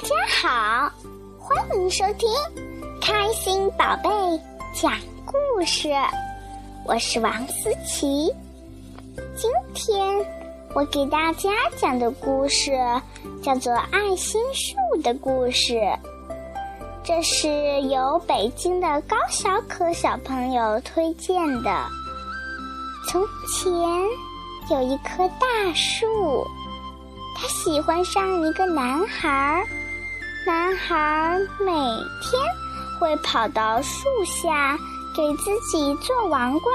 大家好，欢迎收听开心宝贝讲故事。我是王思琪，今天我给大家讲的故事叫做《爱心树的故事》，这是由北京的高小可小朋友推荐的。从前有一棵大树。它喜欢上一个男孩儿，男孩每天会跑到树下给自己做王冠，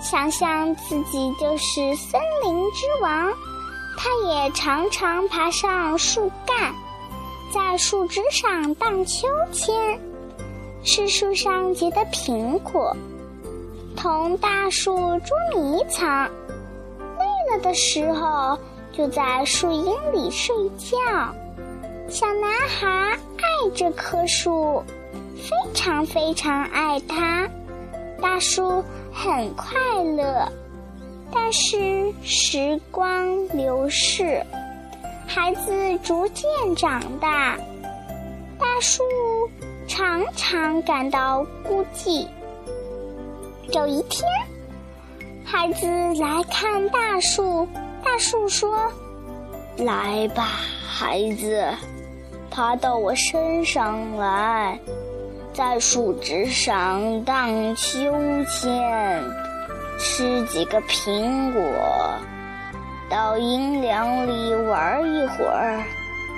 想象自己就是森林之王。他也常常爬上树干，在树枝上荡秋千，吃树上结的苹果，同大树捉迷藏。累了的时候。就在树荫里睡觉，小男孩爱这棵树，非常非常爱它。大树很快乐，但是时光流逝，孩子逐渐长大，大树常常感到孤寂。有一天，孩子来看大树。大树说：“来吧，孩子，爬到我身上来，在树枝上荡秋千，吃几个苹果，到阴凉里玩一会儿，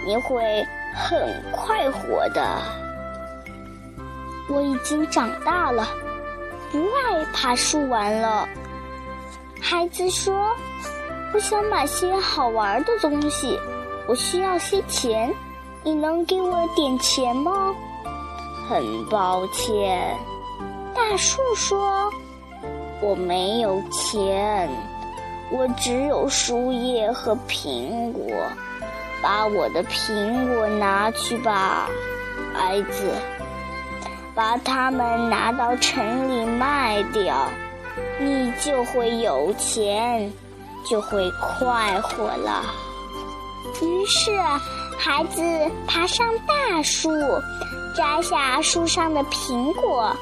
你会很快活的。我已经长大了，不爱爬树玩了。”孩子说。我想买些好玩的东西，我需要些钱，你能给我点钱吗？很抱歉，大树说：“我没有钱，我只有树叶和苹果。把我的苹果拿去吧，孩子，把它们拿到城里卖掉，你就会有钱。”就会快活了。于是，孩子爬上大树，摘下树上的苹果，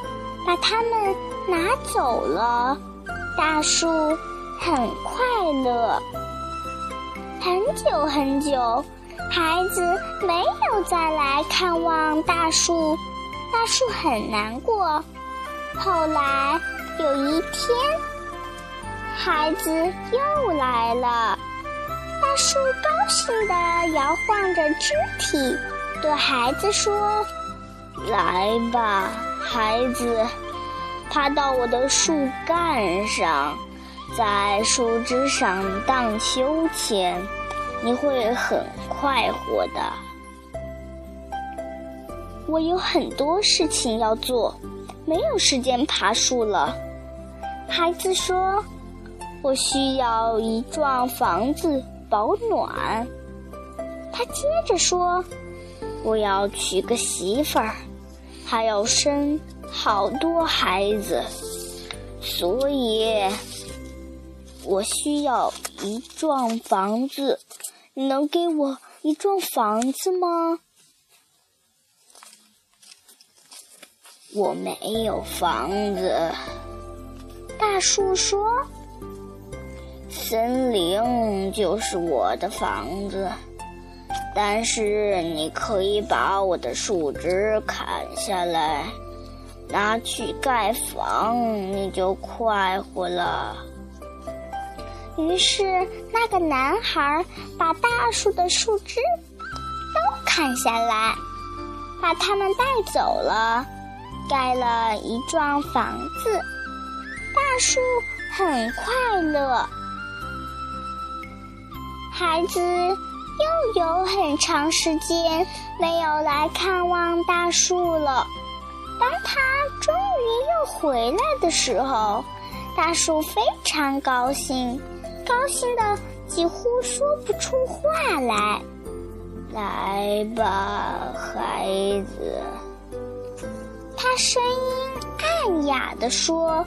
把它们拿走了。大树很快乐。很久很久，孩子没有再来看望大树，大树很难过。后来有一天。孩子又来了，大树高兴地摇晃着肢体，对孩子说：“来吧，孩子，爬到我的树干上，在树枝上荡秋千，你会很快活的。”我有很多事情要做，没有时间爬树了。孩子说。我需要一幢房子保暖。他接着说：“我要娶个媳妇儿，还要生好多孩子，所以我需要一幢房子。能给我一幢房子吗？”我没有房子。大树说。森林就是我的房子，但是你可以把我的树枝砍下来，拿去盖房，你就快活了。于是，那个男孩把大树的树枝都砍下来，把它们带走了，盖了一幢房子。大树很快乐。孩子又有很长时间没有来看望大树了。当他终于又回来的时候，大树非常高兴，高兴的几乎说不出话来。来吧，孩子，他声音暗哑的说：“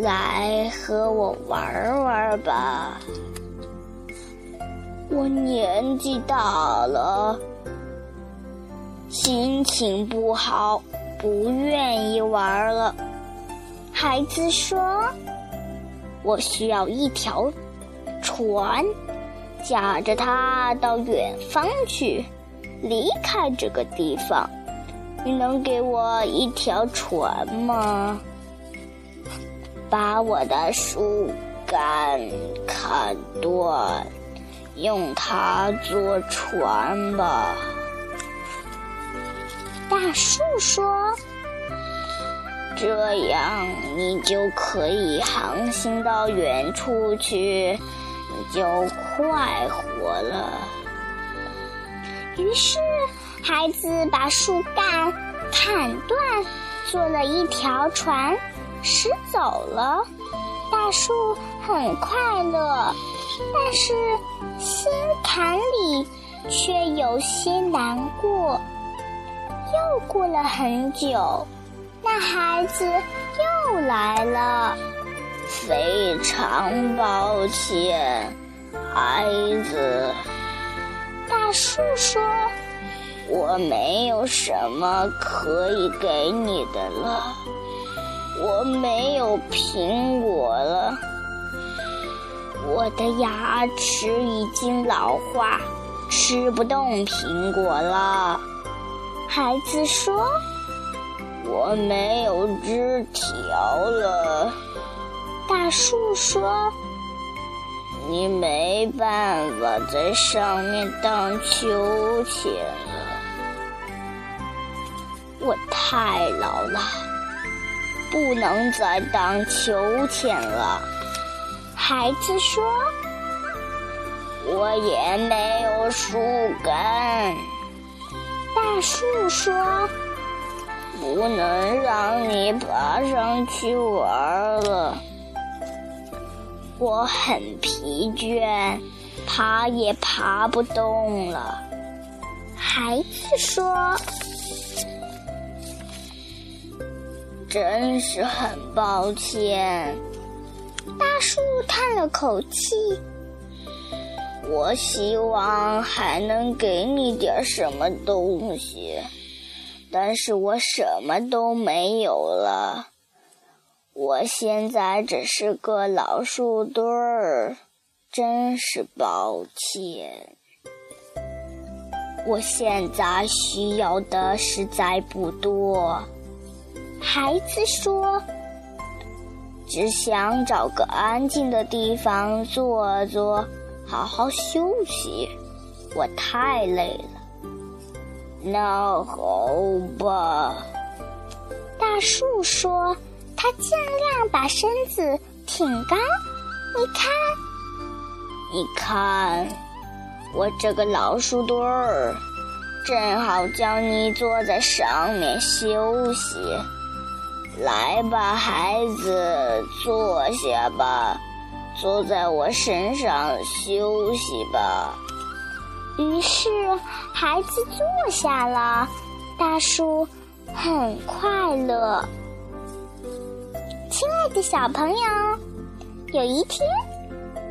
来和我玩玩吧。”我年纪大了，心情不好，不愿意玩了。孩子说：“我需要一条船，驾着它到远方去，离开这个地方。你能给我一条船吗？把我的树干砍断，用它做船吧。”大树说：“这样你就可以航行到远处去，你就快活了。”于是，孩子把树干砍断，做了一条船，驶走了。大树很快乐，但是心坎里却有些难过。又过了很久，那孩子又来了。非常抱歉，孩子。大树说：“我没有什么可以给你的了，我没有苹果了，我的牙齿已经老化，吃不动苹果了。”孩子说：“我没有枝条了。”大树说：“你没办法在上面荡秋千了。”我太老了，不能再荡秋千了。孩子说：“我也没有树干。”大树说：“不能让你爬上去玩了，我很疲倦，爬也爬不动了。”孩子说：“真是很抱歉。”大树叹了口气。我希望还能给你点什么东西，但是我什么都没有了。我现在只是个老树墩儿，真是抱歉。我现在需要的实在不多。孩子说：“只想找个安静的地方坐坐。”好好休息，我太累了。那好吧，大树说，他尽量把身子挺高。你看，你看，我这个老树墩儿，正好叫你坐在上面休息。来吧，孩子，坐下吧。坐在我身上休息吧。于是，孩子坐下了。大树很快乐。亲爱的小朋友，有一天，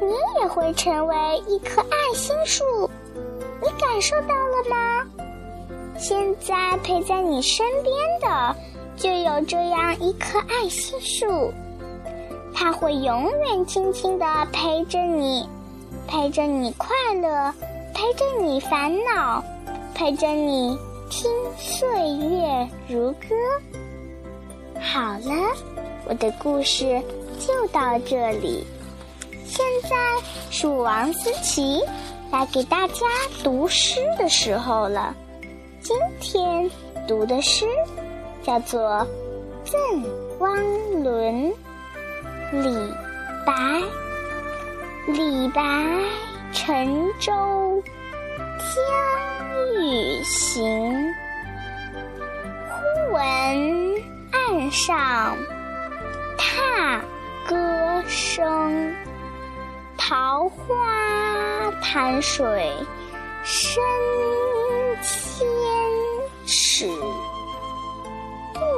你也会成为一棵爱心树。你感受到了吗？现在陪在你身边的，就有这样一棵爱心树。它会永远轻轻地陪着你，陪着你快乐，陪着你烦恼，陪着你听岁月如歌。好了，我的故事就到这里。现在是王思琪来给大家读诗的时候了。今天读的诗叫做《赠汪伦》。李白，李白乘舟将欲行，忽闻岸上踏歌声。桃花潭水深千尺，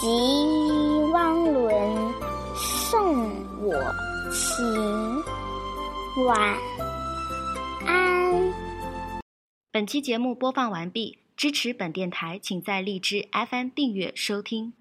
及汪伦送我情。晚安。本期节目播放完毕，支持本电台，请在荔枝 FM 订阅收听。